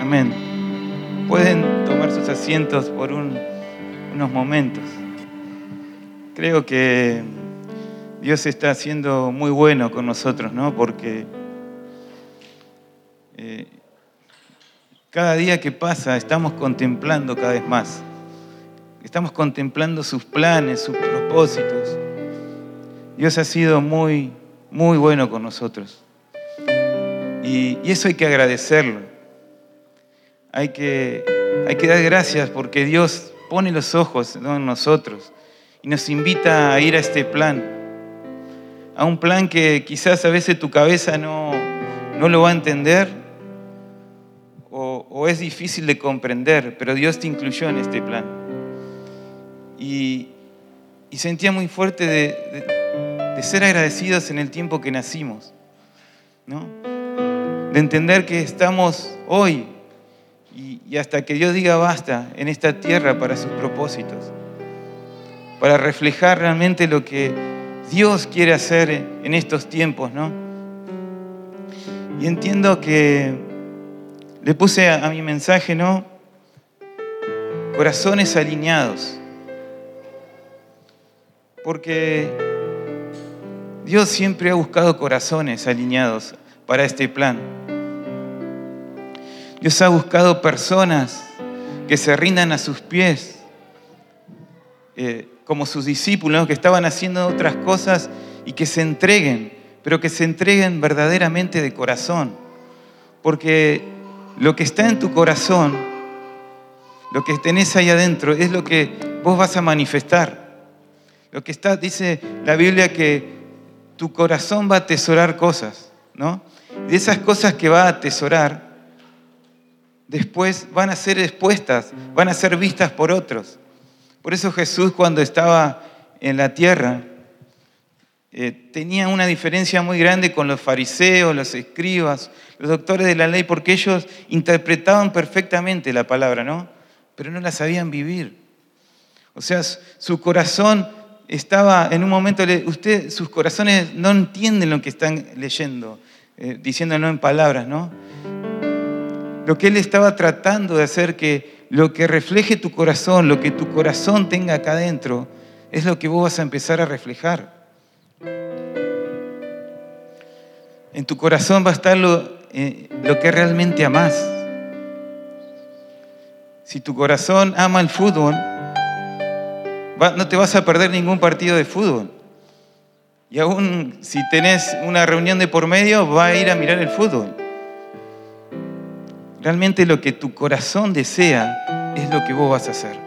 Amén. Pueden tomar sus asientos por unos momentos. Creo que Dios está siendo muy bueno con nosotros, ¿no? Porque eh, cada día que pasa estamos contemplando cada vez más. Estamos contemplando sus planes, sus propósitos. Dios ha sido muy, muy bueno con nosotros. Y, eso hay que agradecerlo. Hay que, hay que dar gracias porque Dios pone los ojos en nosotros y nos invita a ir a este plan. A un plan que quizás a veces tu cabeza no, no lo va a entender o, es difícil de comprender, pero Dios te incluyó en este plan. Y, sentía muy fuerte de, ser agradecidos en el tiempo que nacimos, de entender que estamos hoy y, hasta que Dios diga basta en esta tierra para sus propósitos para reflejar realmente lo que Dios quiere hacer en estos tiempos, ¿no? Y entiendo que le puse a, mi mensaje, ¿no? Corazones alineados. Porque Dios siempre ha buscado corazones alineados para este plan. Dios ha buscado personas que se rindan a sus pies. Eh, como sus discípulos, que estaban haciendo otras cosas y que se entreguen, pero que se entreguen verdaderamente de corazón. Porque lo que está en tu corazón, lo que tenés ahí adentro, es lo que vos vas a manifestar. Lo que está, dice la Biblia que tu corazón va a atesorar cosas, ¿no? De esas cosas que va a atesorar, después van a ser expuestas, van a ser vistas por otros. Por eso Jesús cuando estaba en la tierra eh, tenía una diferencia muy grande con los fariseos, los escribas, los doctores de la ley, porque ellos interpretaban perfectamente la palabra, ¿no? Pero no la sabían vivir. O sea, su corazón estaba en un momento, usted, sus corazones no entienden lo que están leyendo, eh, diciéndolo en palabras, ¿no? Lo que él estaba tratando de hacer que lo que refleje tu corazón, lo que tu corazón tenga acá adentro, es lo que vos vas a empezar a reflejar. En tu corazón va a estar lo, eh, lo que realmente amás. Si tu corazón ama el fútbol, no te vas a perder ningún partido de fútbol. Y aún si tenés una reunión de por medio, va a ir a mirar el fútbol. Realmente lo que tu corazón desea es lo que vos vas a hacer.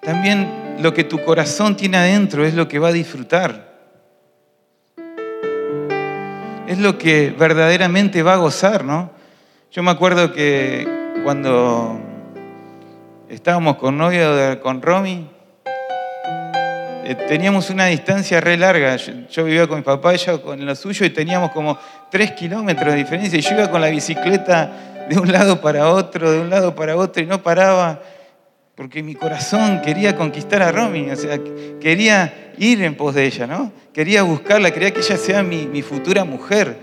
También lo que tu corazón tiene adentro es lo que va a disfrutar. Es lo que verdaderamente va a gozar, ¿no? Yo me acuerdo que cuando estábamos con novia, con Romy, teníamos una distancia re larga. Yo, vivía con mi papá, ella con lo suyo, y teníamos como tres kilómetros de diferencia. Y yo iba con la bicicleta de un lado para otro, de un lado para otro, y no paraba, porque mi corazón quería conquistar a Romy, o sea, quería ir en pos de ella, ¿no? Quería buscarla, quería que ella sea mi, mi futura mujer.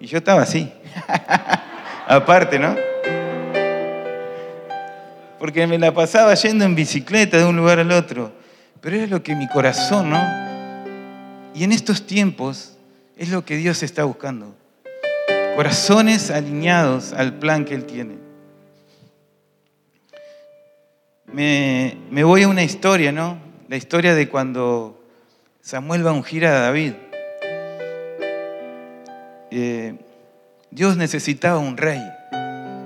Y yo estaba así, aparte, ¿no? Porque me la pasaba yendo en bicicleta de un lugar al otro pero es lo que mi corazón, ¿no? Y en estos tiempos es lo que Dios está buscando. Corazones alineados al plan que Él tiene. Me, voy a una historia, ¿no? La historia de cuando Samuel va a ungir a David. Eh, Dios necesitaba un rey,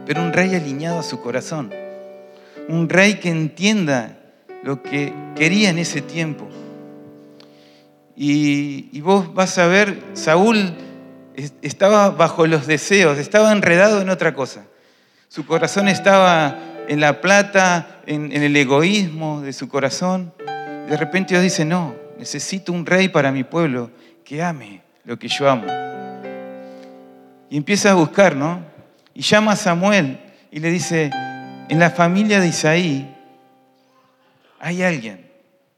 pero un rey alineado a su corazón. Un rey que entienda lo que quería en ese tiempo. Y, vos vas a ver, Saúl estaba bajo los deseos, estaba enredado en otra cosa. Su corazón estaba en la plata, en, en el egoísmo de su corazón. De repente Dios dice, no, necesito un rey para mi pueblo que ame lo que yo amo. Y empieza a buscar, ¿no? Y llama a Samuel y le dice, en la familia de Isaí hay alguien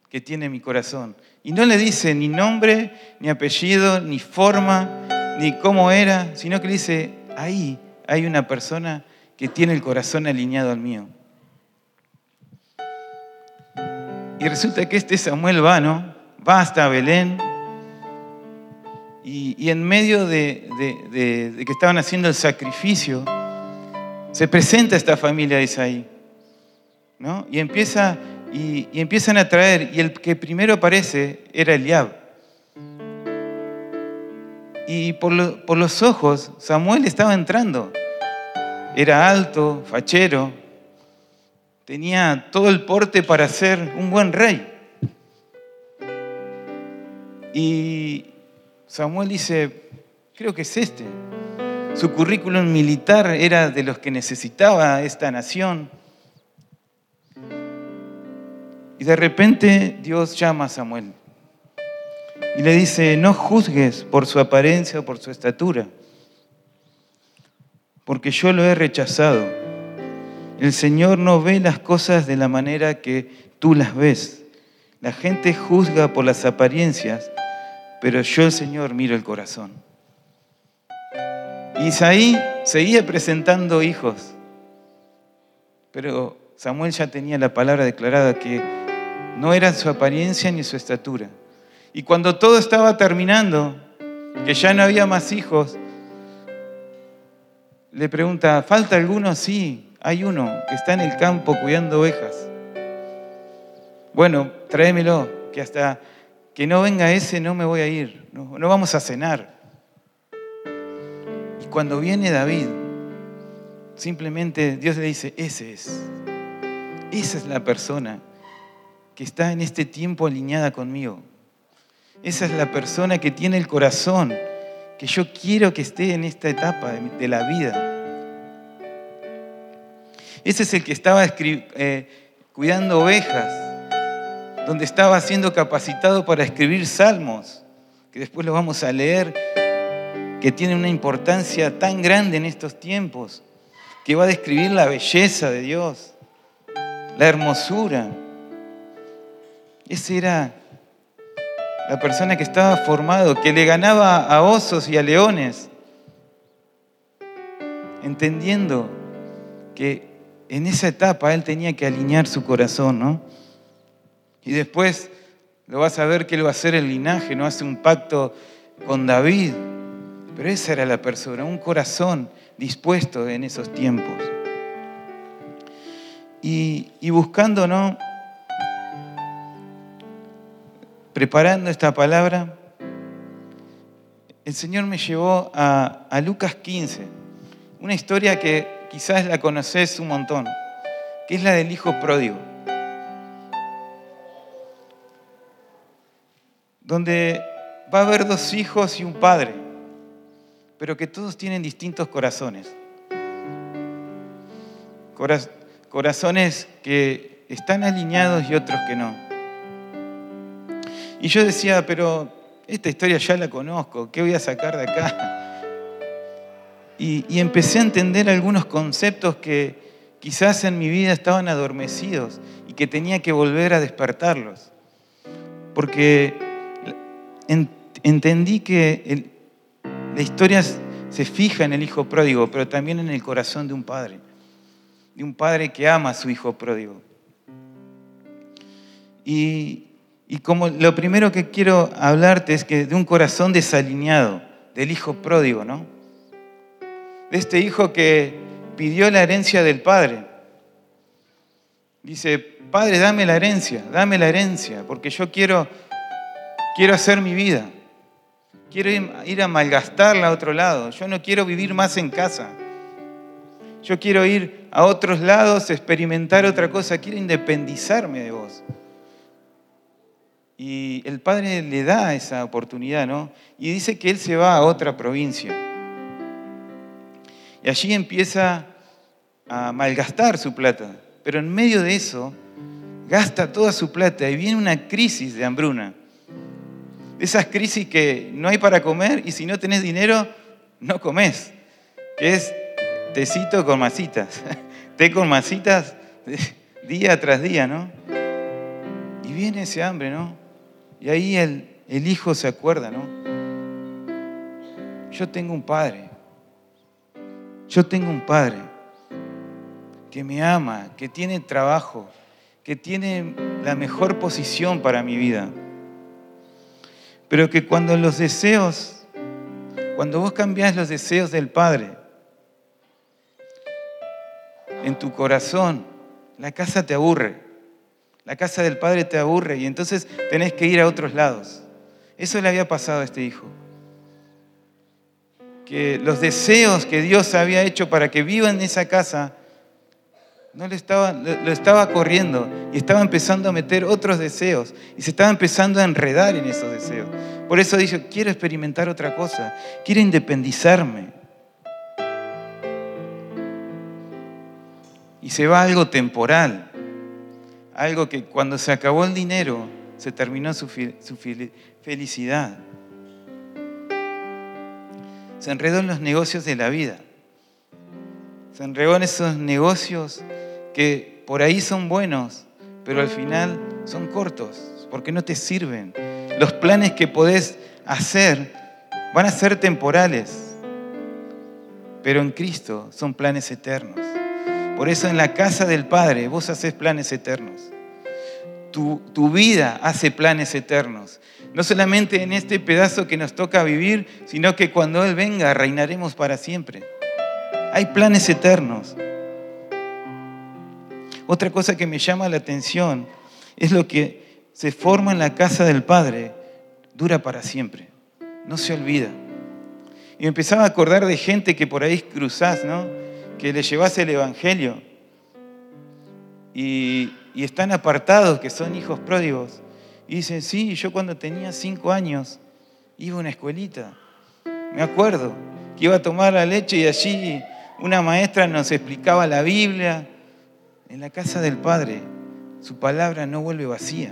que tiene mi corazón. Y no le dice ni nombre, ni apellido, ni forma, ni cómo era, sino que le dice, ahí hay una persona que tiene el corazón alineado al mío. Y resulta que este Samuel va, ¿no? Va hasta Belén. Y, en medio de, que estaban haciendo el sacrificio, se presenta esta familia de Isaí. ¿no? Y, empieza, y, empiezan a traer. Y el que primero aparece era Eliab. Y por, por los ojos, Samuel estaba entrando. Era alto, fachero, tenía todo el porte para ser un buen rey. Y Samuel dice, creo que es este. Su currículum militar era de los que necesitaba esta nación. Y de repente Dios llama a Samuel y le dice, no juzgues por su apariencia o por su estatura, porque yo lo he rechazado. El Señor no ve las cosas de la manera que tú las ves. La gente juzga por las apariencias, pero yo el Señor miro el corazón. Isaí seguía presentando hijos, pero Samuel ya tenía la palabra declarada que no era su apariencia ni su estatura. Y cuando todo estaba terminando, que ya no había más hijos, le pregunta, ¿falta alguno? Sí, hay uno que está en el campo cuidando ovejas. Bueno, tráemelo, que hasta que no venga ese no me voy a ir, no, no vamos a cenar. Y cuando viene David, simplemente Dios le dice, ese es, esa es la persona que está en este tiempo alineada conmigo. Esa es la persona que tiene el corazón que yo quiero que esté en esta etapa de la vida. Ese es el que estaba eh, cuidando ovejas, donde estaba siendo capacitado para escribir salmos, que después lo vamos a leer, que tiene una importancia tan grande en estos tiempos, que va a describir la belleza de Dios, la hermosura. Ese era la persona que estaba formado, que le ganaba a osos y a leones, entendiendo que en esa etapa él tenía que alinear su corazón, ¿no? Y después lo vas a ver que él va a hacer el linaje, no hace un pacto con David. Pero esa era la persona, un corazón dispuesto en esos tiempos. Y, buscando, ¿no? Preparando esta palabra, el Señor me llevó a, Lucas 15, una historia que quizás la conoces un montón, que es la del hijo pródigo. Donde va a haber dos hijos y un padre, pero que todos tienen distintos corazones. Corazones que están alineados y otros que no. Y yo decía, pero esta historia ya la conozco, ¿qué voy a sacar de acá? Y, empecé a entender algunos conceptos que quizás en mi vida estaban adormecidos y que tenía que volver a despertarlos. Porque entendí que la historia se fija en el hijo pródigo, pero también en el corazón de un padre, de un padre que ama a su hijo pródigo. Y, y como lo primero que quiero hablarte es que de un corazón desalineado, del hijo pródigo, ¿no? de este hijo que pidió la herencia del padre. Dice, padre, dame la herencia, dame la herencia, porque yo quiero, quiero hacer mi vida. Quiero ir a malgastarla a otro lado. Yo no quiero vivir más en casa. Yo quiero ir a otros lados, experimentar otra cosa. Quiero independizarme de vos. Y el padre le da esa oportunidad, ¿no? Y dice que él se va a otra provincia. Y allí empieza a malgastar su plata. Pero en medio de eso, gasta toda su plata y viene una crisis de hambruna. Esas crisis que no hay para comer y si no tenés dinero, no comes. Que es tecito con masitas. Té con masitas día tras día, ¿no? Y viene ese hambre, ¿no? Y ahí el, el hijo se acuerda, ¿no? Yo tengo un padre yo tengo un Padre que me ama, que tiene trabajo, que tiene la mejor posición para mi vida. Pero que cuando los deseos, cuando vos cambiás los deseos del Padre en tu corazón, la casa te aburre. La casa del Padre te aburre y entonces tenés que ir a otros lados. Eso le había pasado a este hijo. Que los deseos que Dios había hecho para que viva en esa casa, no le estaba, lo estaba corriendo y estaba empezando a meter otros deseos y se estaba empezando a enredar en esos deseos. Por eso dice, quiero experimentar otra cosa, quiero independizarme. Y se va algo temporal, algo que cuando se acabó el dinero, se terminó su, su felicidad. Se enredó en los negocios de la vida. Se enredó en esos negocios que por ahí son buenos, pero al final son cortos, porque no te sirven. Los planes que podés hacer van a ser temporales, pero en Cristo son planes eternos. Por eso en la casa del Padre vos haces planes eternos. Tu, tu, vida hace planes eternos. No solamente en este pedazo que nos toca vivir, sino que cuando Él venga reinaremos para siempre. Hay planes eternos. Otra cosa que me llama la atención es lo que se forma en la casa del Padre, dura para siempre, no se olvida. Y me empezaba a acordar de gente que por ahí cruzás, ¿no? Que le llevas el Evangelio y, y están apartados, que son hijos pródigos. Y dicen, sí, yo cuando tenía cinco años iba a una escuelita. Me acuerdo que iba a tomar la leche y allí una maestra nos explicaba la Biblia en la casa del Padre, su palabra no vuelve vacía,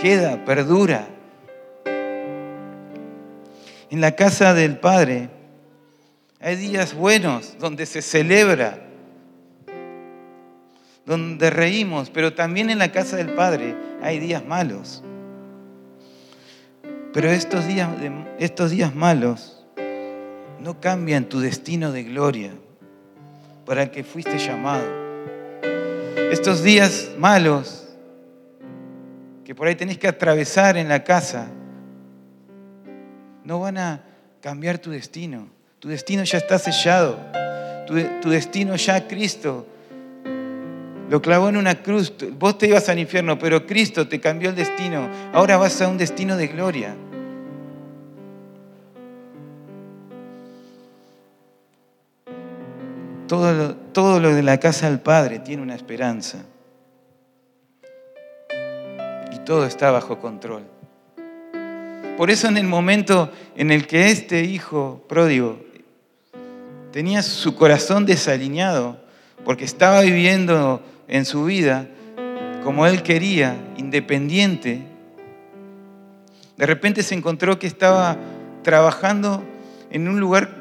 queda, perdura. En la casa del Padre hay días buenos donde se celebra, donde reímos, pero también en la casa del Padre hay días malos. Pero estos días, estos días malos no cambian tu destino de gloria para el que fuiste llamado estos días malos que por ahí tenés que atravesar en la casa, no van a cambiar tu destino. Tu destino ya está sellado. Tu, destino ya Cristo lo clavó en una cruz. Vos te ibas al infierno, pero Cristo te cambió el destino. Ahora vas a un destino de gloria. Todo lo, todo lo de la casa del Padre tiene una esperanza. Y todo está bajo control. Por eso en el momento en el que este hijo pródigo tenía su corazón desalineado, porque estaba viviendo en su vida como él quería, independiente, de repente se encontró que estaba trabajando en un lugar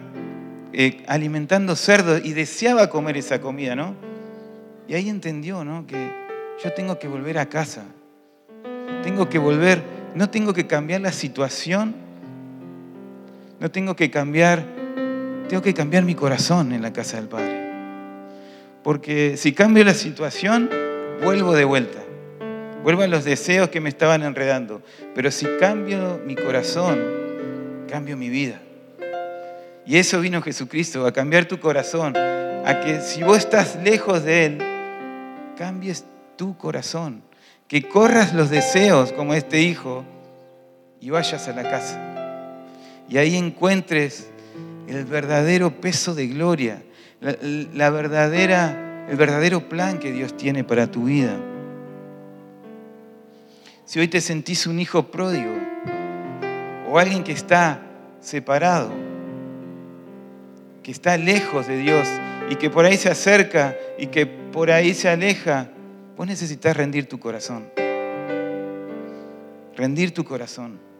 eh, alimentando cerdos y deseaba comer esa comida, ¿no? Y ahí entendió, ¿no? Que yo tengo que volver a casa. Tengo que volver, no tengo que cambiar la situación, no tengo que cambiar, tengo que cambiar mi corazón en la casa del Padre. Porque si cambio la situación, vuelvo de vuelta. Vuelvo a los deseos que me estaban enredando. Pero si cambio mi corazón, cambio mi vida. Y eso vino Jesucristo, a cambiar tu corazón, a que si vos estás lejos de Él, cambies tu corazón, que corras los deseos como este hijo y vayas a la casa. Y ahí encuentres el verdadero peso de gloria, la, verdadera, el verdadero plan que Dios tiene para tu vida. Si hoy te sentís un hijo pródigo o alguien que está separado, que está lejos de Dios y que por ahí se acerca y que por ahí se aleja, vos necesitas rendir tu corazón. Rendir tu corazón.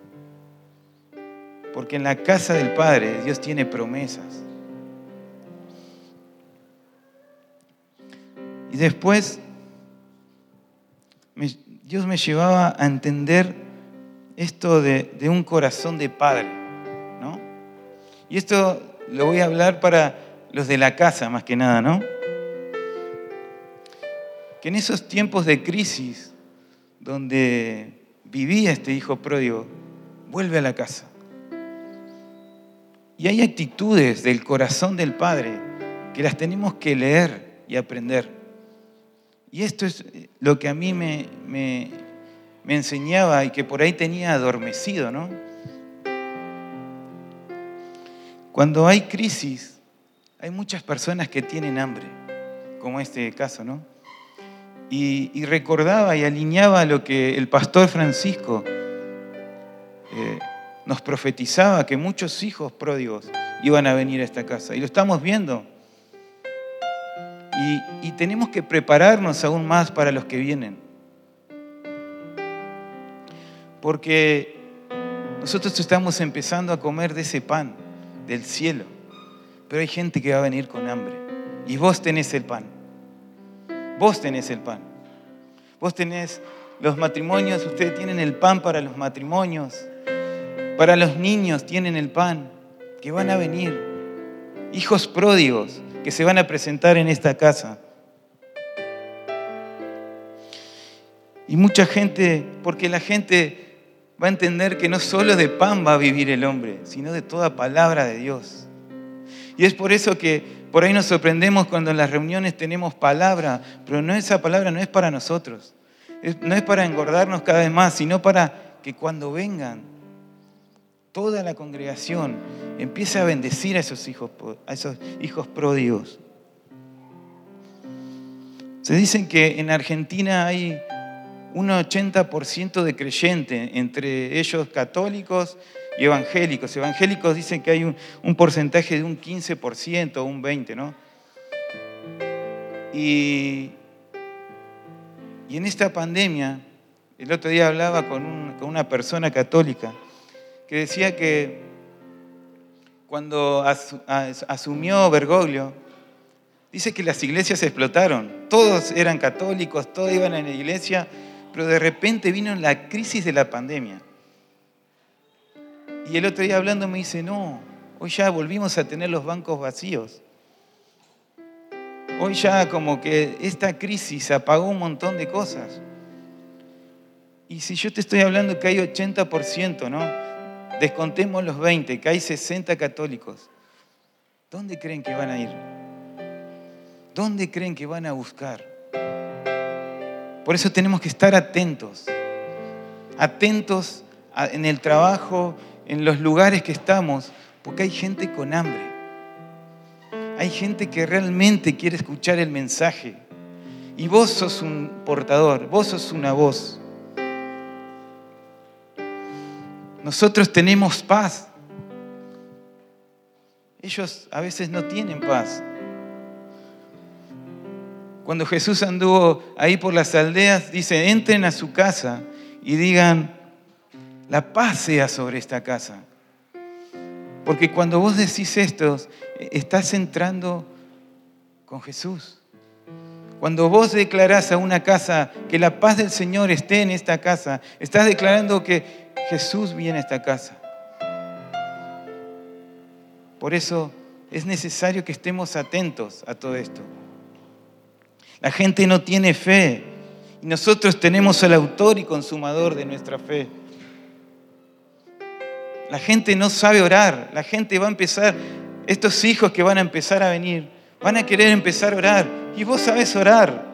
Porque en la casa del Padre Dios tiene promesas. Y después Dios me llevaba a entender esto de, un corazón de padre. ¿no? Y esto lo voy a hablar para los de la casa más que nada, ¿no? Que en esos tiempos de crisis donde vivía este hijo pródigo, vuelve a la casa. Y hay actitudes del corazón del Padre que las tenemos que leer y aprender. Y esto es lo que a mí me, me, me enseñaba y que por ahí tenía adormecido, ¿no? Cuando hay crisis, hay muchas personas que tienen hambre, como este caso, ¿no? Y, recordaba y alineaba lo que el pastor Francisco nos profetizaba, que muchos hijos pródigos iban a venir a esta casa. Y lo estamos viendo. y tenemos que prepararnos aún más para los que vienen. Porque nosotros estamos empezando a comer de ese pan del cielo, pero hay gente que va a venir con hambre. Y vos tenés el pan. Vos tenés el pan. Vos tenés los matrimonios, ustedes tienen el pan para los matrimonios. Para los niños tienen el pan que van a venir. Hijos pródigos que se van a presentar en esta casa. Y mucha gente, porque la gente va a entender que no solo de pan va a vivir el hombre, sino de toda palabra de Dios. Y es por eso que por ahí nos sorprendemos cuando en las reuniones tenemos palabra, pero no esa palabra no es para nosotros, no es para engordarnos cada vez más, sino para que cuando vengan toda la congregación empiece a bendecir a esos hijos, a esos hijos pródigos. Se dicen que en Argentina hay un 80% de creyentes, entre ellos católicos y evangélicos. Evangélicos dicen que hay un, porcentaje de un 15% o un 20%, ¿no? Y, y, en esta pandemia, el otro día hablaba con, con una persona católica que decía que cuando asumió Bergoglio, dice que las iglesias explotaron. Todos eran católicos, todos iban a la iglesia pero de repente vino la crisis de la pandemia. Y el otro día hablando me dice, no, hoy ya volvimos a tener los bancos vacíos. Hoy ya como que esta crisis apagó un montón de cosas. Y si yo te estoy hablando que hay 80%, ¿no? Descontemos los 20, que hay 60 católicos. ¿Dónde creen que van a ir? ¿Dónde creen que van a buscar? Por eso tenemos que estar atentos, atentos en el trabajo, en los lugares que estamos, porque hay gente con hambre. Hay gente que realmente quiere escuchar el mensaje. Y vos sos un portador, vos sos una voz. Nosotros tenemos paz. Ellos a veces no tienen paz. Cuando Jesús anduvo ahí por las aldeas, dice, entren a su casa y digan, la paz sea sobre esta casa. Porque cuando vos decís esto, estás entrando con Jesús. Cuando vos declarás a una casa que la paz del Señor esté en esta casa, estás declarando que Jesús viene a esta casa. Por eso es necesario que estemos atentos a todo esto. La gente no tiene fe. Y nosotros tenemos al autor y consumador de nuestra fe. La gente no sabe orar. La gente va a empezar, estos hijos que van a empezar a venir, van a querer empezar a orar. Y vos sabes orar.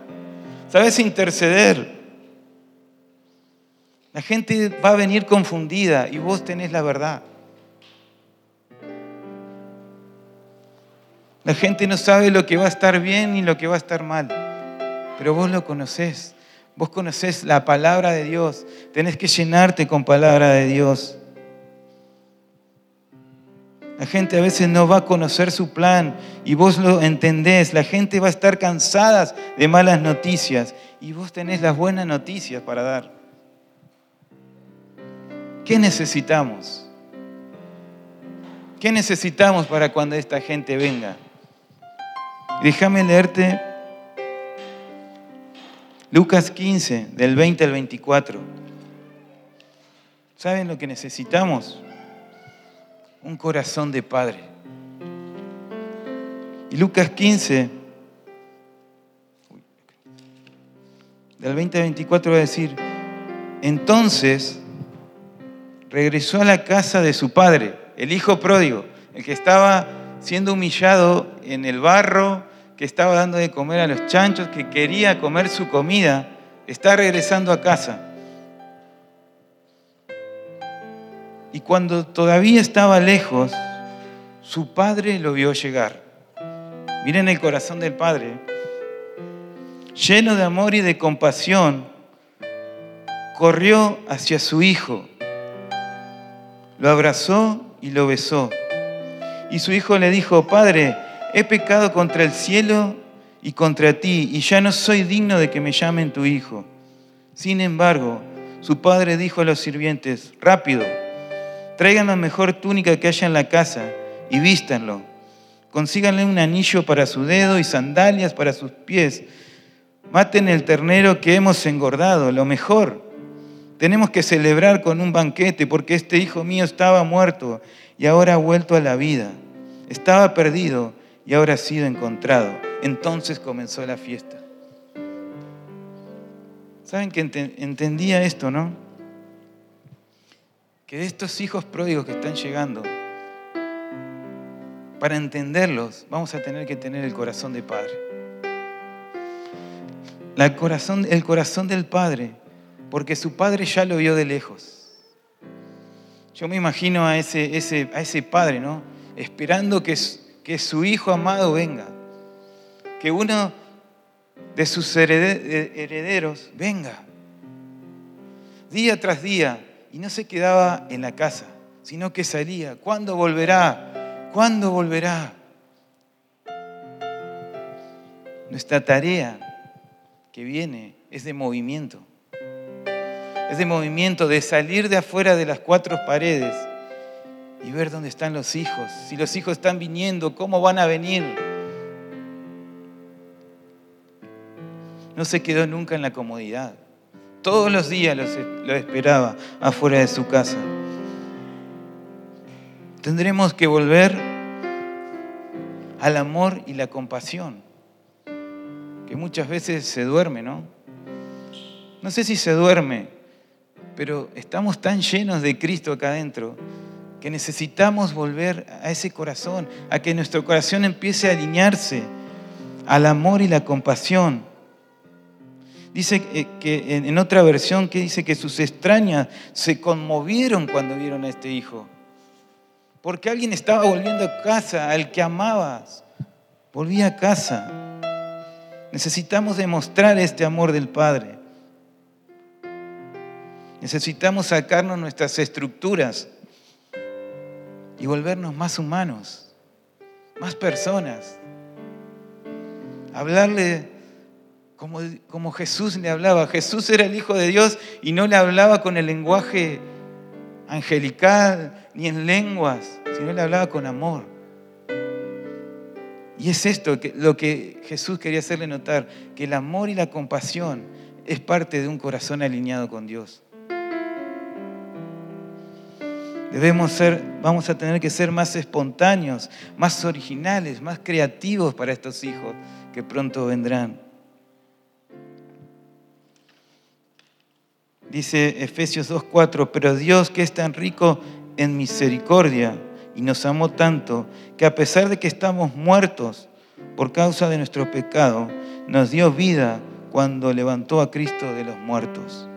Sabes interceder. La gente va a venir confundida y vos tenés la verdad. La gente no sabe lo que va a estar bien ni lo que va a estar mal pero vos lo conocés. Vos conocés la palabra de Dios. Tenés que llenarte con palabra de Dios. La gente a veces no va a conocer su plan y vos lo entendés. La gente va a estar cansada de malas noticias y vos tenés las buenas noticias para dar. ¿Qué necesitamos? ¿Qué necesitamos para cuando esta gente venga? Déjame leerte Lucas 15, del 20 al 24. ¿Saben lo que necesitamos? Un corazón de padre. Y Lucas 15, del 20 al 24 va a decir, entonces regresó a la casa de su padre, el hijo pródigo, el que estaba siendo humillado en el barro, que estaba dando de comer a los chanchos, que quería comer su comida, está regresando a casa. Y cuando todavía estaba lejos, su padre lo vio llegar. Miren el corazón del padre. Lleno de amor y de compasión, corrió hacia su hijo, lo abrazó y lo besó. Y su hijo le dijo, Padre, he pecado contra el cielo y contra ti, y ya no soy digno de que me llamen tu hijo. Sin embargo, su padre dijo a los sirvientes, rápido, traigan la mejor túnica que haya en la casa y vístanlo. Consíganle un anillo para su dedo y sandalias para sus pies. Maten el ternero que hemos engordado, lo mejor. Tenemos que celebrar con un banquete porque este hijo mío estaba muerto y ahora ha vuelto a la vida. Estaba perdido y ahora ha sido encontrado. Entonces comenzó la fiesta. ¿Saben que entendía esto, no? Que de estos hijos pródigos que están llegando, para entenderlos vamos a tener que tener el corazón de Padre. corazón, el corazón del Padre, porque su Padre ya lo vio de lejos. Yo me imagino a ese, ese, a ese Padre, ¿no? Esperando que, que su Hijo amado venga. Que uno de sus herederos venga. Día tras día. Y no se quedaba en la casa, sino que salía. ¿Cuándo volverá? ¿Cuándo volverá? Nuestra tarea que viene es de movimiento. Es de movimiento, de salir de afuera de las cuatro paredes y ver dónde están los hijos. Si los hijos están viniendo, ¿cómo van a venir? No se quedó nunca en la comodidad. Todos los días lo esperaba afuera de su casa. Tendremos que volver al amor y la compasión, que muchas veces se duerme, ¿no? No sé si se duerme, pero estamos tan llenos de Cristo acá adentro que necesitamos volver a ese corazón, a que nuestro corazón empiece a alinearse al amor y la compasión. Dice que en otra versión que dice que sus extrañas se conmovieron cuando vieron a este hijo. Porque alguien estaba volviendo a casa, al que amabas. Volvía a casa. Necesitamos demostrar este amor del Padre. Necesitamos sacarnos nuestras estructuras y volvernos más humanos, más personas. Hablarle como, como Jesús le hablaba. Jesús era el Hijo de Dios y no le hablaba con el lenguaje angelical ni en lenguas, sino le hablaba con amor. Y es esto lo que Jesús quería hacerle notar, que el amor y la compasión es parte de un corazón alineado con Dios. Debemos ser, vamos a tener que ser más espontáneos, más originales, más creativos para estos hijos que pronto vendrán. Dice Efesios 2.4, pero Dios que es tan rico en misericordia y nos amó tanto, que a pesar de que estamos muertos por causa de nuestro pecado, nos dio vida cuando levantó a Cristo de los muertos.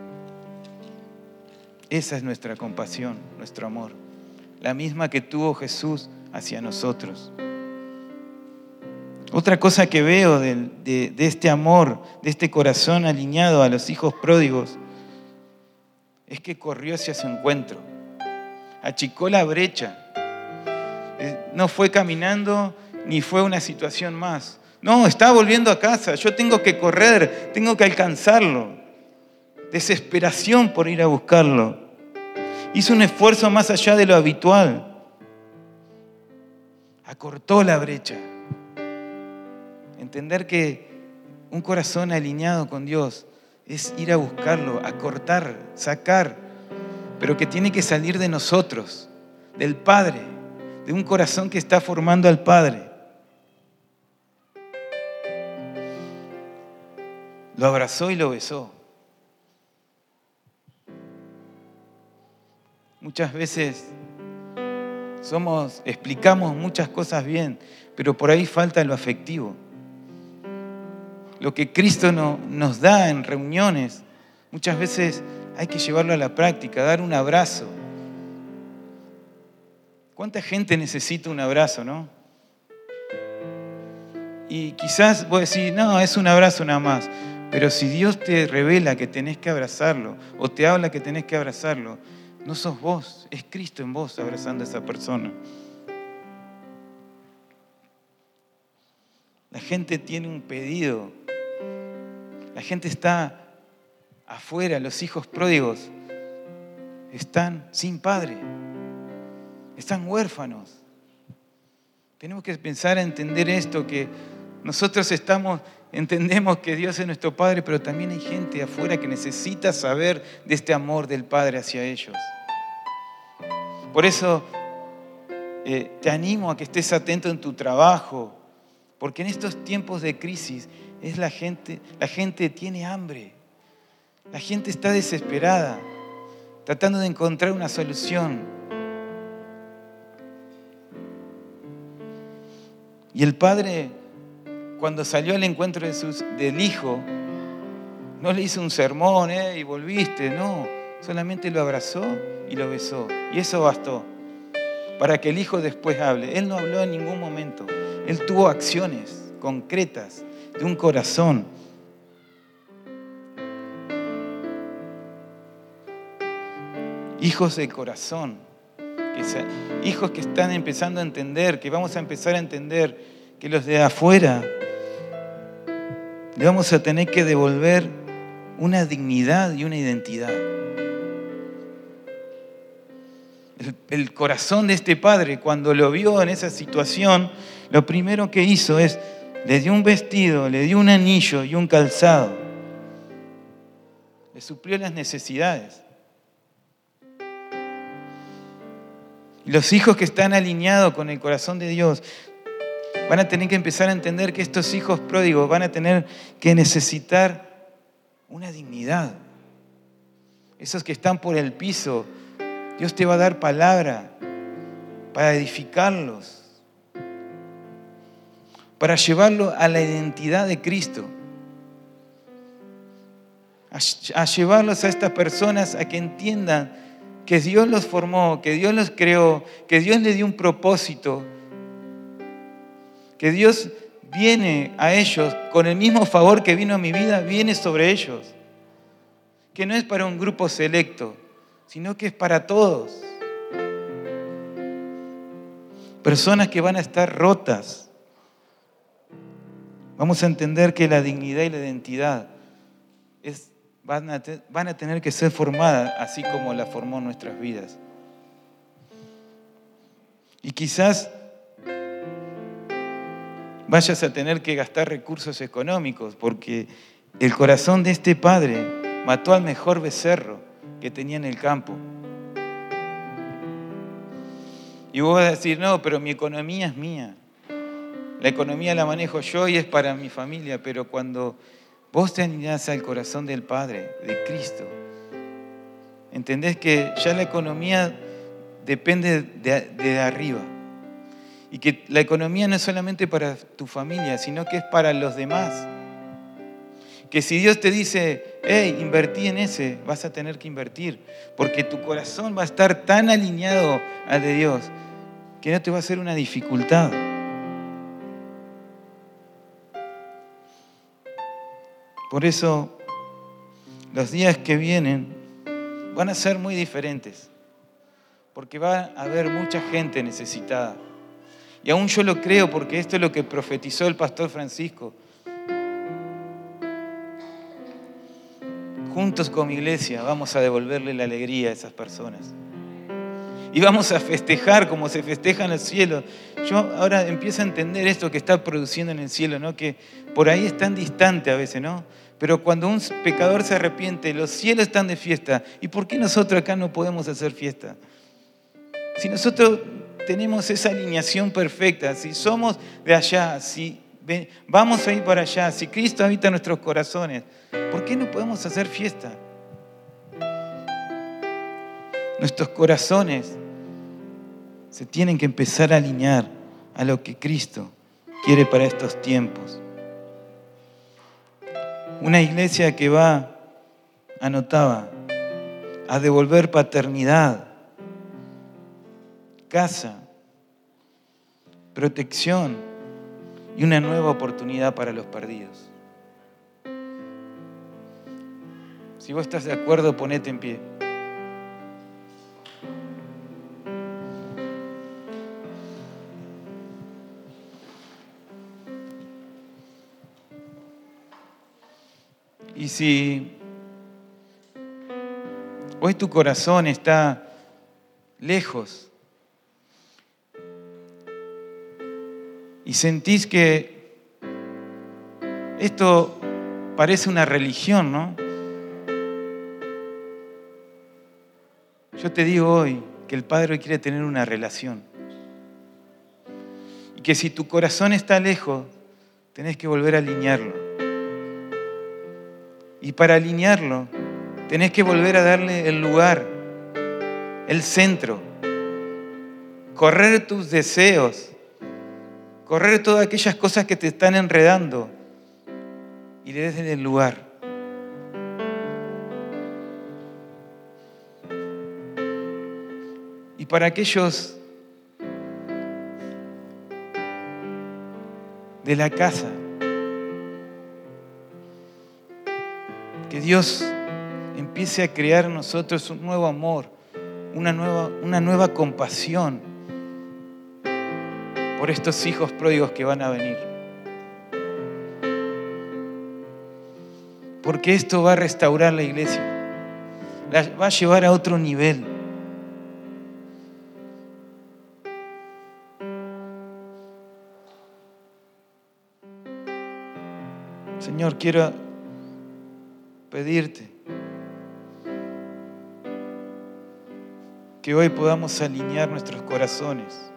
Esa es nuestra compasión, nuestro amor, la misma que tuvo Jesús hacia nosotros. Otra cosa que veo de, este amor, de este corazón alineado a los hijos pródigos, es que corrió hacia su encuentro, achicó la brecha, eh, no fue caminando ni fue una situación más. No, está volviendo a casa, yo tengo que correr, tengo que alcanzarlo. Desesperación por ir a buscarlo. Hizo un esfuerzo más allá de lo habitual. Acortó la brecha. Entender que un corazón alineado con Dios es ir a buscarlo, acortar, sacar, pero que tiene que salir de nosotros, del Padre, de un corazón que está formando al Padre. Lo abrazó y lo besó. Muchas veces somos, explicamos muchas cosas bien, pero por ahí falta lo afectivo. Lo que Cristo no, nos da en reuniones, muchas veces hay que llevarlo a la práctica, dar un abrazo. ¿Cuánta gente necesita un abrazo, no? Y quizás vos decís, no, es un abrazo nada más. Pero si Dios te revela que tenés que abrazarlo, o te habla que tenés que abrazarlo, no sos vos, es Cristo en vos abrazando a esa persona. La gente tiene un pedido. La gente está afuera, los hijos pródigos están sin padre, están huérfanos. Tenemos que pensar a entender esto, que nosotros estamos, entendemos que Dios es nuestro Padre, pero también hay gente afuera que necesita saber de este amor del Padre hacia ellos. Por eso eh, te animo a que estés atento en tu trabajo, porque en estos tiempos de crisis es la gente, la gente tiene hambre, la gente está desesperada, tratando de encontrar una solución. Y el padre cuando salió al encuentro del hijo, no le hizo un sermón ¿eh? y volviste, no, solamente lo abrazó y lo besó. Y eso bastó para que el hijo después hable. Él no habló en ningún momento, él tuvo acciones concretas de un corazón. Hijos del corazón, hijos que están empezando a entender, que vamos a empezar a entender que los de afuera le vamos a tener que devolver una dignidad y una identidad. El, corazón de este padre, cuando lo vio en esa situación, lo primero que hizo es, le dio un vestido, le dio un anillo y un calzado. Le suplió las necesidades. Los hijos que están alineados con el corazón de Dios Van a tener que empezar a entender que estos hijos pródigos van a tener que necesitar una dignidad. Esos que están por el piso, Dios te va a dar palabra para edificarlos, para llevarlo a la identidad de Cristo, a, llevarlos a estas personas a que entiendan que Dios los formó, que Dios los creó, que Dios les dio un propósito que Dios viene a ellos con el mismo favor que vino a mi vida, viene sobre ellos. Que no es para un grupo selecto, sino que es para todos. Personas que van a estar rotas. Vamos a entender que la dignidad y la identidad van, a van a tener que ser formadas así como la formó nuestras vidas. Y quizás vayas a tener que gastar recursos económicos, porque el corazón de este padre mató al mejor becerro que tenía en el campo. Y vos vas a decir, no, pero mi economía es mía. La economía la manejo yo y es para mi familia, pero cuando vos te alineás al corazón del Padre, de Cristo, entendés que ya la economía depende de, de arriba. Y que la economía no es solamente para tu familia, sino que es para los demás. Que si Dios te dice, hey, invertí en ese, vas a tener que invertir. Porque tu corazón va a estar tan alineado al de Dios que no te va a ser una dificultad. Por eso, los días que vienen van a ser muy diferentes. Porque va a haber mucha gente necesitada. Y aún yo lo creo porque esto es lo que profetizó el pastor Francisco. Juntos con mi iglesia vamos a devolverle la alegría a esas personas. Y vamos a festejar como se festeja en el cielo. Yo ahora empiezo a entender esto que está produciendo en el cielo, ¿no? Que por ahí es tan distante a veces, ¿no? Pero cuando un pecador se arrepiente, los cielos están de fiesta. ¿Y por qué nosotros acá no podemos hacer fiesta? Si nosotros tenemos esa alineación perfecta, si somos de allá, si vamos a ir para allá. Si Cristo habita en nuestros corazones, ¿por qué no podemos hacer fiesta? Nuestros corazones se tienen que empezar a alinear a lo que Cristo quiere para estos tiempos. Una iglesia que va, anotaba, a devolver paternidad, casa, protección y una nueva oportunidad para los perdidos. Si vos estás de acuerdo, ponete en pie. Y si hoy tu corazón está lejos y sentís que esto parece una religión, ¿no? Yo te digo hoy que el Padre quiere tener una relación. Y que si tu corazón está lejos, tenés que volver a alinearlo. Y para alinearlo, tenés que volver a darle el lugar, el centro, correr tus deseos, correr todas aquellas cosas que te están enredando y le des el lugar. Y para aquellos de la casa, que Dios empiece a crear en nosotros un nuevo amor, una nueva, una nueva compasión por estos hijos pródigos que van a venir. Porque esto va a restaurar la iglesia, la va a llevar a otro nivel. Señor, quiero pedirte que hoy podamos alinear nuestros corazones.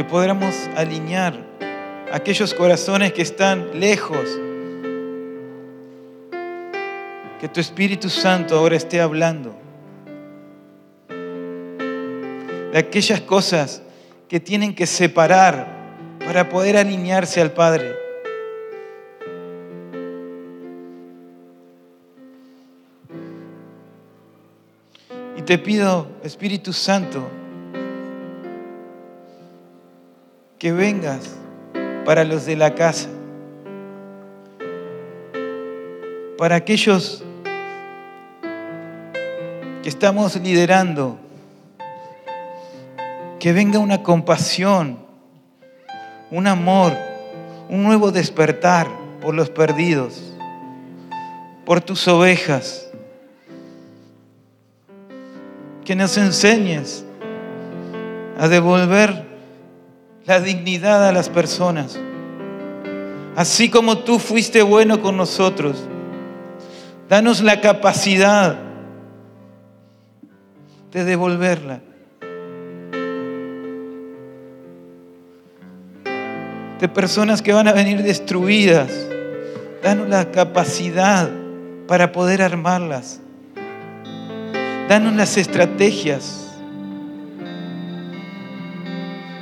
Que podamos alinear aquellos corazones que están lejos. Que tu Espíritu Santo ahora esté hablando de aquellas cosas que tienen que separar para poder alinearse al Padre. Y te pido, Espíritu Santo, que vengas para los de la casa, para aquellos que estamos liderando que venga una compasión, un amor, un nuevo despertar por los perdidos, por tus ovejas. Que nos enseñes a devolver la dignidad a las personas. Así como tú fuiste bueno con nosotros, danos la capacidad de devolverla. de personas que van a venir destruidas. Danos la capacidad para poder armarlas. Danos las estrategias.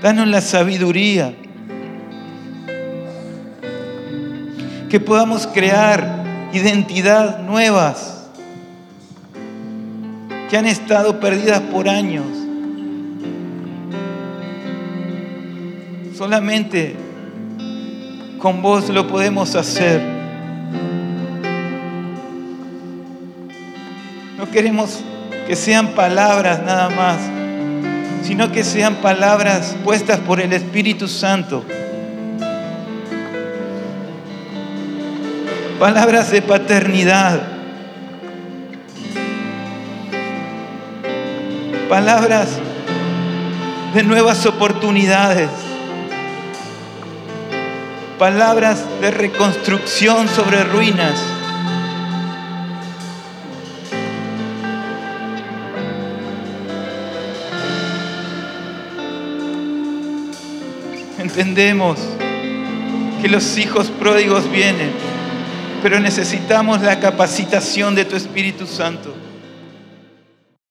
Danos la sabiduría. Que podamos crear identidad nuevas que han estado perdidas por años. Solamente con vos lo podemos hacer. No queremos que sean palabras nada más, sino que sean palabras puestas por el Espíritu Santo. Palabras de paternidad. Palabras de nuevas oportunidades palabras de reconstrucción sobre ruinas. Entendemos que los hijos pródigos vienen, pero necesitamos la capacitación de tu Espíritu Santo.